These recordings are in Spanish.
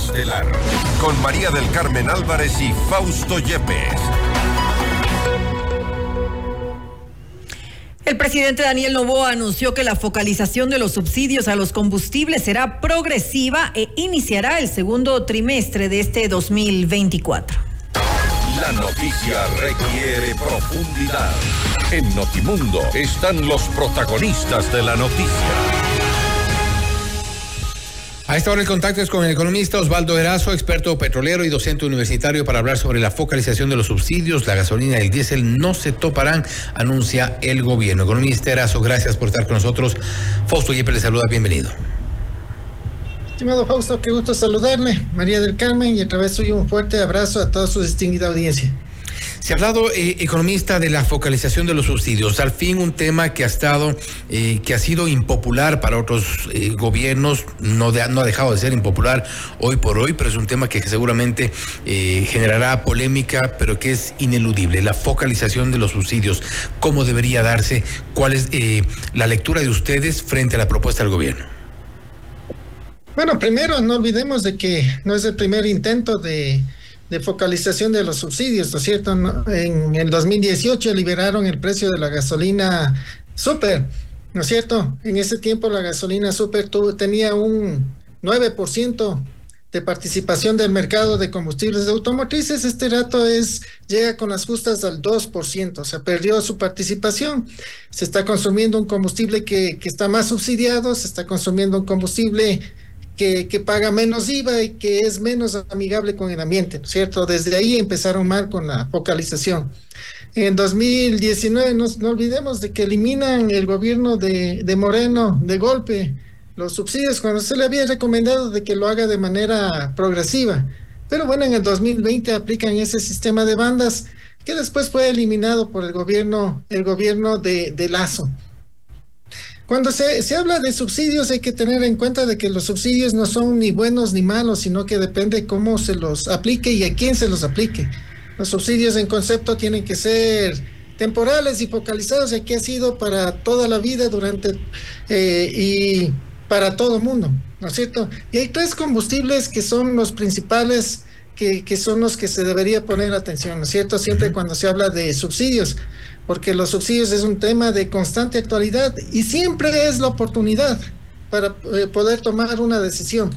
Estelar con María del Carmen Álvarez y Fausto Yepes. El presidente Daniel Novoa anunció que la focalización de los subsidios a los combustibles será progresiva e iniciará el segundo trimestre de este 2024. La noticia requiere profundidad. En Notimundo están los protagonistas de la noticia. A esta hora el contacto es con el economista Osvaldo Erazo, experto petrolero y docente universitario para hablar sobre la focalización de los subsidios. La gasolina y el diésel no se toparán, anuncia el gobierno. Economista Erazo, gracias por estar con nosotros. Fausto Yepes le saluda, bienvenido. Estimado Fausto, qué gusto saludarle. María del Carmen y a través suyo un fuerte abrazo a toda su distinguida audiencia. Se ha hablado, eh, economista, de la focalización de los subsidios. Al fin, un tema que ha estado, eh, que ha sido impopular para otros eh, gobiernos, no, no ha dejado de ser impopular hoy por hoy, pero es un tema que seguramente generará polémica, pero que es ineludible. La focalización de los subsidios, ¿cómo debería darse? ¿Cuál es la lectura de ustedes frente a la propuesta del gobierno? Bueno, primero no olvidemos de que no es el primer intento de de focalización de los subsidios, ¿no es cierto? En el 2018 liberaron el precio de la gasolina super, ¿no es cierto? En ese tiempo la gasolina super tuvo, tenía un 9% de participación del mercado de combustibles de automotrices, este dato es, llega con las justas al 2%, o sea, perdió su participación. Se está consumiendo un combustible que, que está más subsidiado, se está consumiendo un combustible que, paga menos IVA y que es menos amigable con el ambiente, cierto? Desde ahí empezaron mal con la focalización. En 2019, no, no olvidemos de que eliminan el gobierno de, de, Moreno de golpe los subsidios cuando se le había recomendado de que lo haga de manera progresiva. Pero bueno, en el 2020 aplican ese sistema de bandas que después fue eliminado por el gobierno, el gobierno de, de Lazo. Cuando se, se, habla de subsidios hay que tener en cuenta de que los subsidios no son ni buenos ni malos, sino que depende cómo se los aplique y a quién se los aplique. Los subsidios en concepto tienen que ser temporales y focalizados y aquí ha sido para toda la vida durante eh, y para todo el mundo, ¿no es cierto? Y hay tres combustibles que son los principales que, que son los que se debería poner atención, ¿no es cierto? Siempre cuando se habla de subsidios porque los subsidios es un tema de constante actualidad y siempre es la oportunidad para eh, poder tomar una decisión.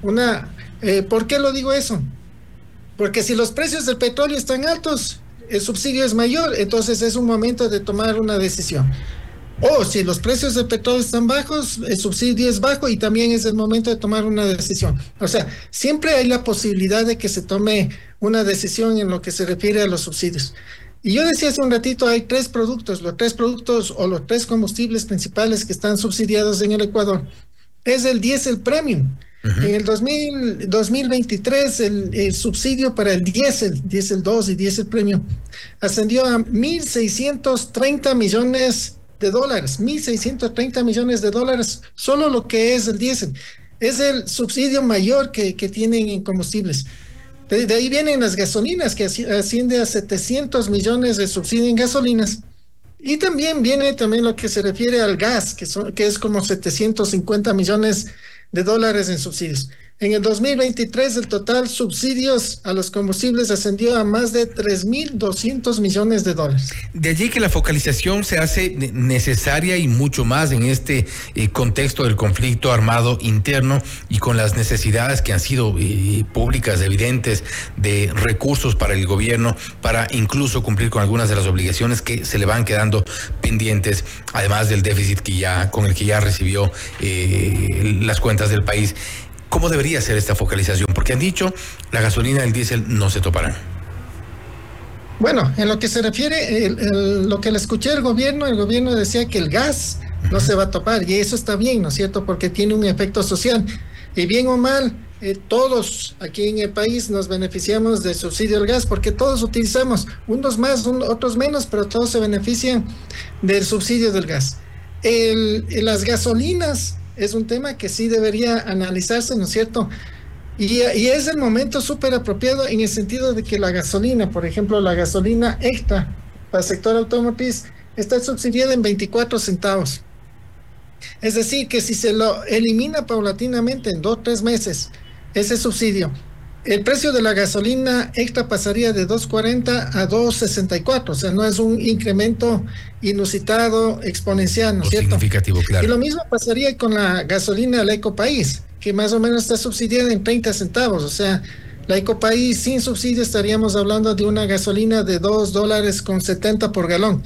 Una, eh, ¿Por qué lo digo eso? Porque si los precios del petróleo están altos, el subsidio es mayor, entonces es un momento de tomar una decisión. O si los precios del petróleo están bajos, el subsidio es bajo y también es el momento de tomar una decisión. O sea, siempre hay la posibilidad de que se tome una decisión en lo que se refiere a los subsidios. Y yo decía hace un ratito, hay tres productos, los tres productos o los tres combustibles principales que están subsidiados en el Ecuador. Es el diésel premium. En el 2023, el, subsidio para el diésel, diésel 2 y diésel premium, ascendió a 1.630 millones de dólares. 1.630 millones de dólares, solo lo que es el diésel. Es el subsidio mayor que, que tienen en combustibles. De, ahí vienen las gasolinas, que asciende a 700 millones de subsidio en gasolinas. Y también viene también lo que se refiere al gas, que, son, que es como 750 millones de dólares en subsidios. En el 2023 el total subsidios a los combustibles ascendió a más de 3.200 millones de dólares. De allí que la focalización se hace necesaria y mucho más en este eh, contexto del conflicto armado interno y con las necesidades que han sido eh, públicas, evidentes, de recursos para el gobierno, para incluso cumplir con algunas de las obligaciones que se le van quedando pendientes, además del déficit que ya, con el que ya recibió eh, las cuentas del país. ¿Cómo debería ser esta focalización? Porque han dicho, la gasolina y el diésel no se toparán. Bueno, en lo que se refiere, lo que le escuché al gobierno, el gobierno decía que el gas no se va a topar y eso está bien, ¿no es cierto? Porque tiene un efecto social. Y bien o mal, eh, todos aquí en el país nos beneficiamos del subsidio al gas porque todos utilizamos, unos más, otros menos, pero todos se benefician del subsidio del gas. El, las gasolinas es un tema que sí debería analizarse, ¿no es cierto? Y, es el momento súper apropiado en el sentido de que la gasolina, por ejemplo, la gasolina extra para el sector automotriz está subsidiada en 24 centavos. Es decir, que si se lo elimina paulatinamente en dos o tres meses, ese subsidio, el precio de la gasolina extra pasaría de 2.40 a 2.64, o sea, no es un incremento inusitado, exponencial, ¿no es cierto? Significativo, claro. Y lo mismo pasaría con la gasolina del Ecopaís, que más o menos está subsidiada en 30 centavos, o sea, la Ecopaís sin subsidio estaríamos hablando de una gasolina de 2 dólares con 70 por galón,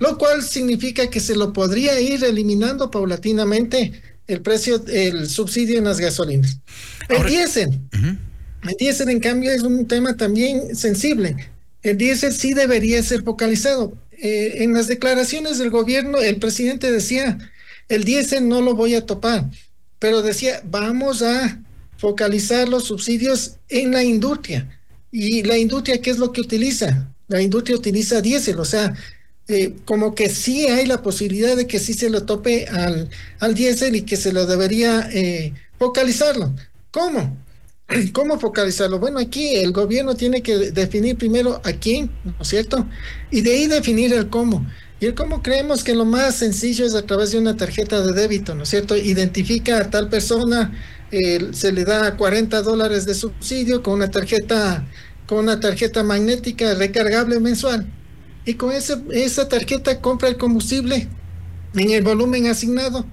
lo cual significa que se lo podría ir eliminando paulatinamente el precio, el subsidio en las gasolinas. El diésel. El diésel, en cambio, es un tema también sensible. El diésel sí debería ser focalizado. Eh, en las declaraciones del gobierno, el presidente decía, el diésel no lo voy a topar, pero decía, vamos a focalizar los subsidios en la industria. ¿Y la industria qué es lo que utiliza? La industria utiliza diésel, o sea, eh, como que sí hay la posibilidad de que sí se lo tope al, al diésel y que se lo debería eh, focalizarlo. ¿Cómo? ¿Cómo focalizarlo? Bueno, aquí el gobierno tiene que definir primero a quién, ¿no es cierto? Y de ahí definir el cómo. Y el cómo creemos que lo más sencillo es a través de una tarjeta de débito, ¿no es cierto? Identifica a tal persona, se le da 40 dólares de subsidio con una tarjeta, con una tarjeta magnética recargable mensual. Y con ese, esa tarjeta compra el combustible en el volumen asignado.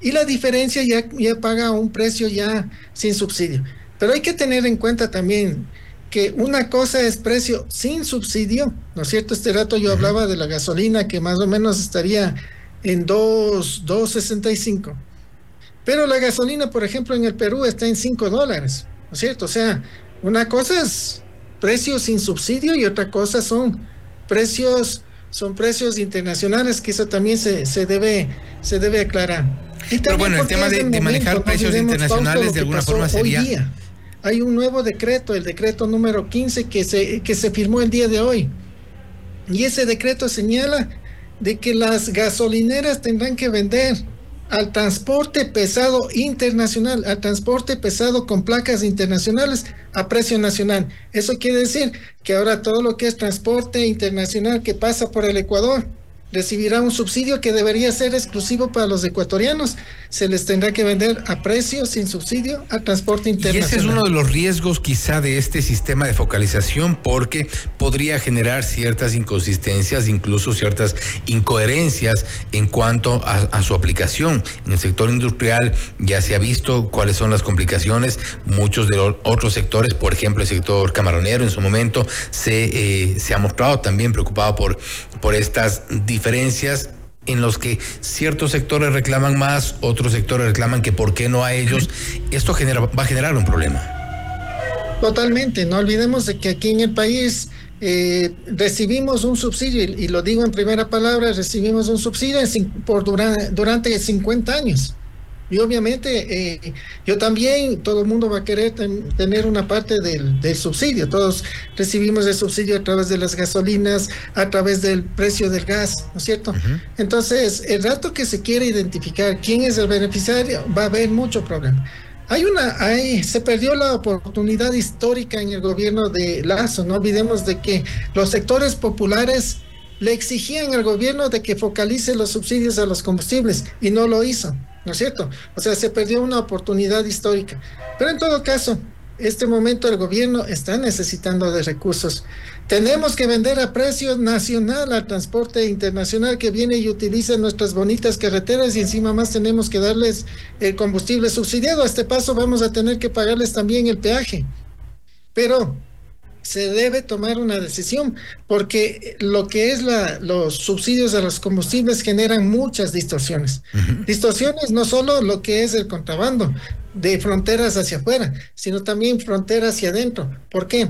Y la diferencia ya, ya paga un precio ya sin subsidio. Pero hay que tener en cuenta también que una cosa es precio sin subsidio, ¿no es cierto? Este rato yo hablaba de la gasolina que más o menos estaría en 2.65. Pero la gasolina, por ejemplo, en el Perú está en 5 dólares, ¿no es cierto? O sea, una cosa es precio sin subsidio y otra cosa son precios son precios internacionales que eso también se, se debe se debe aclarar. Pero bueno, el tema de, manejar precios internacionales de alguna forma sería hay un nuevo decreto, el decreto número 15 que se, que se firmó el día de hoy. Y ese decreto señala de que las gasolineras tendrán que vender al transporte pesado internacional, al transporte pesado con placas internacionales a precio nacional. Eso quiere decir que ahora todo lo que es transporte internacional que pasa por el Ecuador recibirá un subsidio que debería ser exclusivo para los ecuatorianos. Se les tendrá que vender a precio, sin subsidio, al transporte internacional. Y ese es uno de los riesgos quizá de este sistema de focalización porque podría generar ciertas inconsistencias, incluso ciertas incoherencias en cuanto a, su aplicación. En el sector industrial ya se ha visto cuáles son las complicaciones. Muchos de los otros sectores, por ejemplo el sector camaronero en su momento, se, eh, se ha mostrado también preocupado por, por estas diferencias en los que ciertos sectores reclaman más, otros sectores reclaman que por qué no a ellos, esto genera, va a generar un problema. Totalmente, no olvidemos de que aquí en el país eh, recibimos un subsidio, y, lo digo en primera palabra, recibimos un subsidio por durante, durante 50 años. Y obviamente eh, yo también, todo el mundo va a querer tener una parte del, subsidio. Todos recibimos el subsidio a través de las gasolinas, a través del precio del gas, ¿no es cierto? Entonces, el rato que se quiere identificar quién es el beneficiario, va a haber mucho problema. Hay una, hay, se perdió la oportunidad histórica en el gobierno de Lazo. No olvidemos de que los sectores populares le exigían al gobierno de que focalice los subsidios a los combustibles y no lo hizo. ¿No es cierto? O sea, se perdió una oportunidad histórica. Pero en todo caso, este momento el gobierno está necesitando de recursos. Tenemos que vender a precio nacional al transporte internacional que viene y utiliza nuestras bonitas carreteras y encima más tenemos que darles el combustible subsidiado. A este paso vamos a tener que pagarles también el peaje. Pero se debe tomar una decisión, porque lo que es la, los subsidios a los combustibles generan muchas distorsiones. Distorsiones no solo lo que es el contrabando de fronteras hacia afuera, sino también fronteras hacia adentro. ¿Por qué?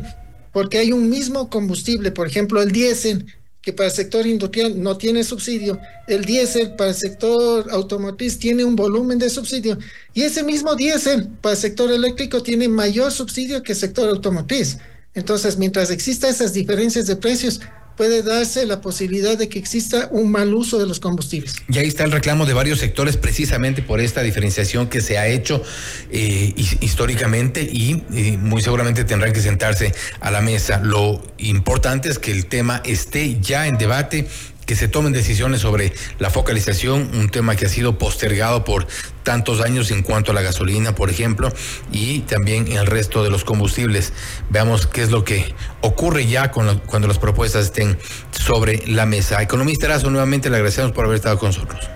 Porque hay un mismo combustible, por ejemplo, el diésel, que para el sector industrial no tiene subsidio, el diésel para el sector automotriz tiene un volumen de subsidio, y ese mismo diésel para el sector eléctrico tiene mayor subsidio que el sector automotriz. Entonces, mientras exista esas diferencias de precios, puede darse la posibilidad de que exista un mal uso de los combustibles. Y ahí está el reclamo de varios sectores precisamente por esta diferenciación que se ha hecho eh, históricamente y, y, muy seguramente tendrán que sentarse a la mesa. Lo importante es que el tema esté ya en debate que se tomen decisiones sobre la focalización, un tema que ha sido postergado por tantos años en cuanto a la gasolina, por ejemplo, y también el resto de los combustibles. Veamos qué es lo que ocurre ya cuando las propuestas estén sobre la mesa. Economista Erazo, nuevamente le agradecemos por haber estado con nosotros.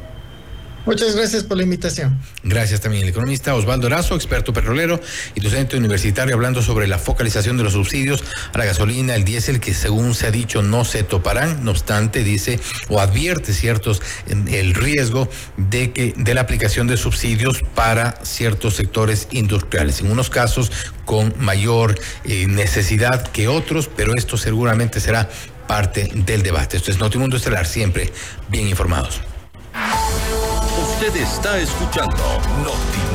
Muchas gracias por la invitación. Gracias también el economista Osvaldo Erazo, experto petrolero y docente universitario, hablando sobre la focalización de los subsidios a la gasolina, el diésel, que según se ha dicho no se toparán. No obstante, dice o advierte ciertos el riesgo de que de la aplicación de subsidios para ciertos sectores industriales. En unos casos con mayor eh, necesidad que otros, pero esto seguramente será parte del debate. Esto es Notimundo Estelar, siempre bien informados. Usted está escuchando Notimundo.